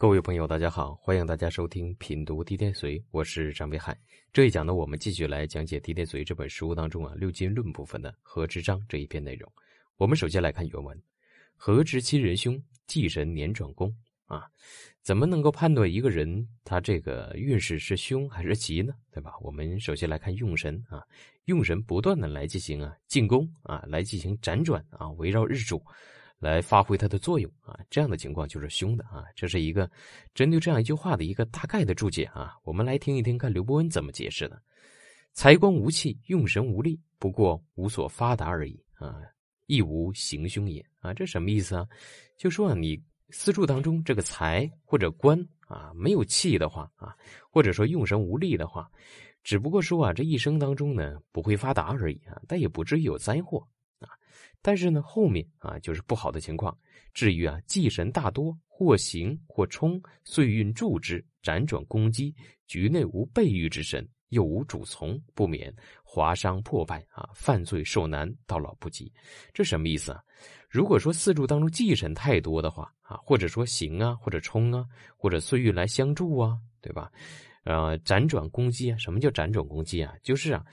各位朋友，大家好，欢迎大家收听品读《地天髓》，我是张北海。这一讲呢，我们继续来讲解《地天髓》这本书当中啊六经论部分的何之章这一篇内容。我们首先来看原文：何之亲人凶，忌神年转宫啊？怎么能够判断一个人他这个运势是凶还是吉呢？对吧？我们首先来看用神啊，用神不断的来进行啊进攻啊，来进行辗转啊，围绕日主。来发挥它的作用啊，这样的情况就是凶的啊。这是一个针对这样一句话的一个大概的注解啊。我们来听一听，看刘伯温怎么解释的：财官无气，用神无力，不过无所发达而已啊，亦无行凶也啊。这什么意思啊？就说啊，你四柱当中这个财或者官啊没有气的话啊，或者说用神无力的话，只不过说啊这一生当中呢不会发达而已啊，但也不至于有灾祸。但是呢，后面啊就是不好的情况。至于啊，忌神大多，或行或冲，岁运助之，辗转攻击，局内无备御之神，又无主从，不免华伤破败啊，犯罪受难，到老不及。这什么意思啊？如果说四柱当中忌神太多的话啊，或者说行啊，或者冲啊，或者岁运来相助啊，对吧？呃，辗转攻击啊，什么叫辗转攻击啊？就是啊，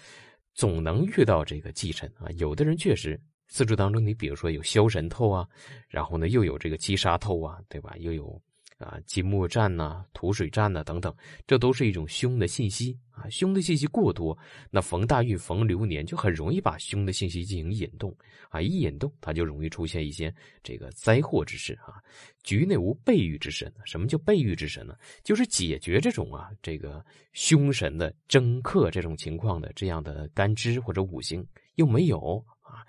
总能遇到这个忌神啊。有的人确实。四柱当中，你比如说有枭神透啊，然后呢又有这个击杀透啊，对吧？又有啊金木战呐、土水战呐等等，这都是一种凶的信息啊。凶的信息过多，那逢大运、逢流年就很容易把凶的信息进行引动啊。一引动，它就容易出现一些这个灾祸之事啊。局内无备御之神，什么叫备御之神呢？就是解决这种啊这个凶神的征克这种情况的这样的干支或者五行又没有啊。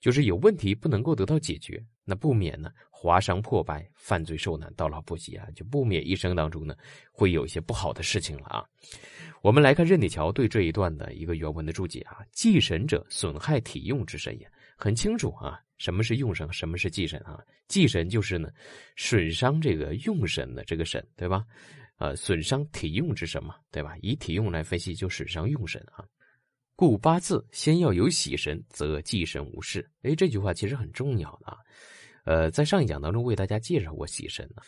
就是有问题不能够得到解决，那不免呢划伤破败，犯罪受难，到老不及啊，就不免一生当中呢会有一些不好的事情了啊。我们来看任铁桥对这一段的一个原文的注解啊，忌神者，损害体用之神也，很清楚啊，什么是用神，什么是忌神啊？忌神就是呢损伤这个用神的这个神，对吧？呃，损伤体用之神嘛，对吧？以体用来分析，就损伤用神啊。故八字先要有喜神，则忌神无事。哎，这句话其实很重要的啊。呃，在上一讲当中为大家介绍过喜神呢。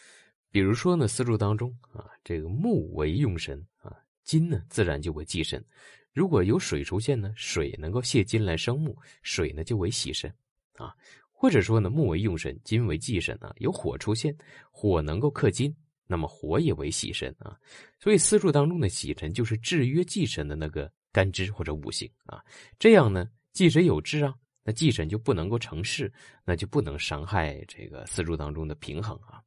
比如说呢，四柱当中啊，这个木为用神啊，金呢自然就为忌神。如果有水出现呢，水能够泄金来生木，水呢就为喜神啊。或者说呢，木为用神，金为忌神啊。有火出现，火能够克金，那么火也为喜神啊。所以四柱当中的喜神就是制约忌神的那个。干支或者五行啊，这样呢，忌神有制啊，那忌神就不能够成事，那就不能伤害这个四柱当中的平衡啊。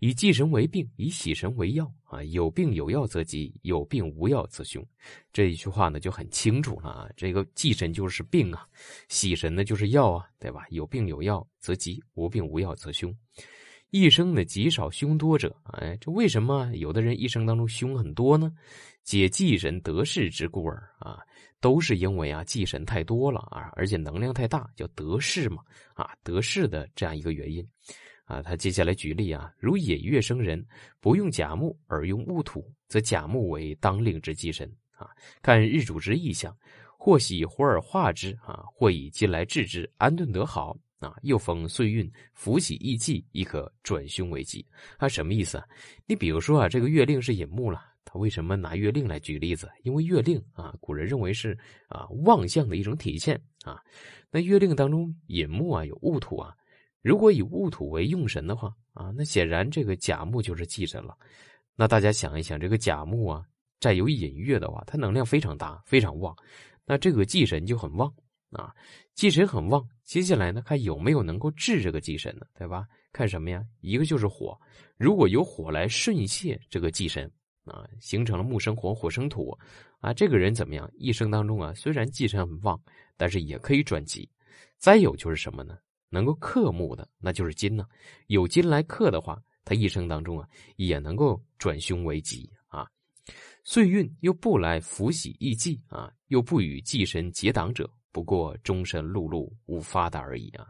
以忌神为病，以喜神为药啊。有病有药则吉，有病无药则凶。这一句话呢就很清楚了啊。这个忌神就是病啊，喜神呢就是药啊，对吧？有病有药则吉，无病无药则凶。一生的极少凶多者，哎，这为什么有的人一生当中凶很多呢？解忌神得势之故耳啊，都是因为啊忌神太多了啊，而且能量太大，叫得势嘛啊，得势的这样一个原因啊。他接下来举例啊，如野月生人不用甲木而用戊土，则甲木为当令之忌神啊。看日主之意象，或喜火而化之啊，或以金来治之，安顿得好。啊，又逢岁运，福喜易忌，亦可转凶为吉。啊，什么意思啊？你比如说啊，这个月令是引木了，他为什么拿月令来举例子？因为月令啊，古人认为是啊旺相的一种体现啊。那月令当中引木啊，有戊土啊。如果以戊土为用神的话啊，那显然这个甲木就是忌神了。那大家想一想，这个甲木啊，占有引月的话，它能量非常大，非常旺，那这个忌神就很旺。啊，忌神很旺，接下来呢，看有没有能够治这个忌神呢？对吧？看什么呀？一个就是火，如果有火来顺泄这个忌神啊，形成了木生火，火生土啊，这个人怎么样？一生当中啊，虽然忌神很旺，但是也可以转吉。再有就是什么呢？能够克木的，那就是金呢。有金来克的话，他一生当中啊，也能够转凶为吉啊。岁运又不来福喜易忌啊，又不与忌神结党者。不过终身碌碌无发达而已啊，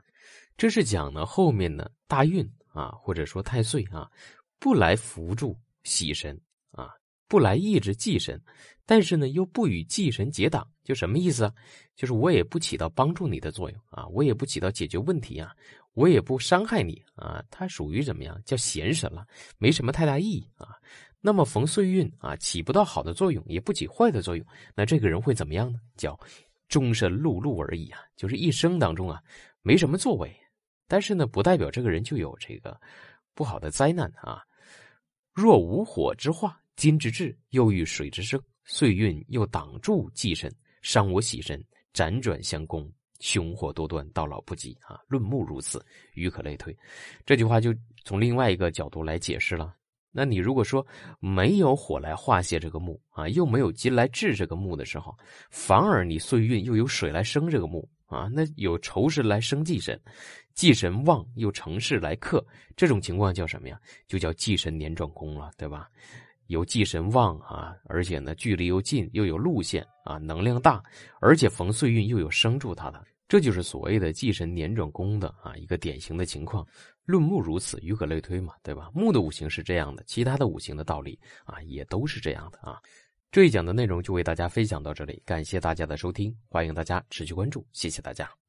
这是讲呢后面呢大运啊，或者说太岁啊，不来扶助喜神啊，不来抑制忌神，但是呢又不与忌神结党，就什么意思啊？就是我也不起到帮助你的作用啊，我也不起到解决问题啊，我也不伤害你啊，它属于怎么样？叫闲神了，没什么太大意义啊。那么逢岁运啊，起不到好的作用，也不起坏的作用，那这个人会怎么样呢？叫终身碌碌而已啊，就是一生当中啊，没什么作为。但是呢，不代表这个人就有这个不好的灾难啊。若无火之化，金之至，又遇水之生，岁运又挡住忌神，伤我喜神，辗转相攻。凶祸多端，到老不及啊！论木如此，余可类推。这句话就从另外一个角度来解释了。那你如果说没有火来化解这个木啊，又没有金来治这个木的时候，反而你岁运又有水来生这个木啊，那有仇神来生忌神，忌神旺又成事来克，这种情况叫什么呀？就叫忌神年转宫了，对吧？有忌神旺啊，而且呢距离又近，又有路线啊，能量大，而且逢岁运又有生助他的。这就是所谓的忌神年转宫的啊一个典型的情况，论木如此，与可类推嘛，对吧？木的五行是这样的，其他的五行的道理啊也都是这样的啊。这一讲的内容就为大家分享到这里，感谢大家的收听，欢迎大家持续关注，谢谢大家。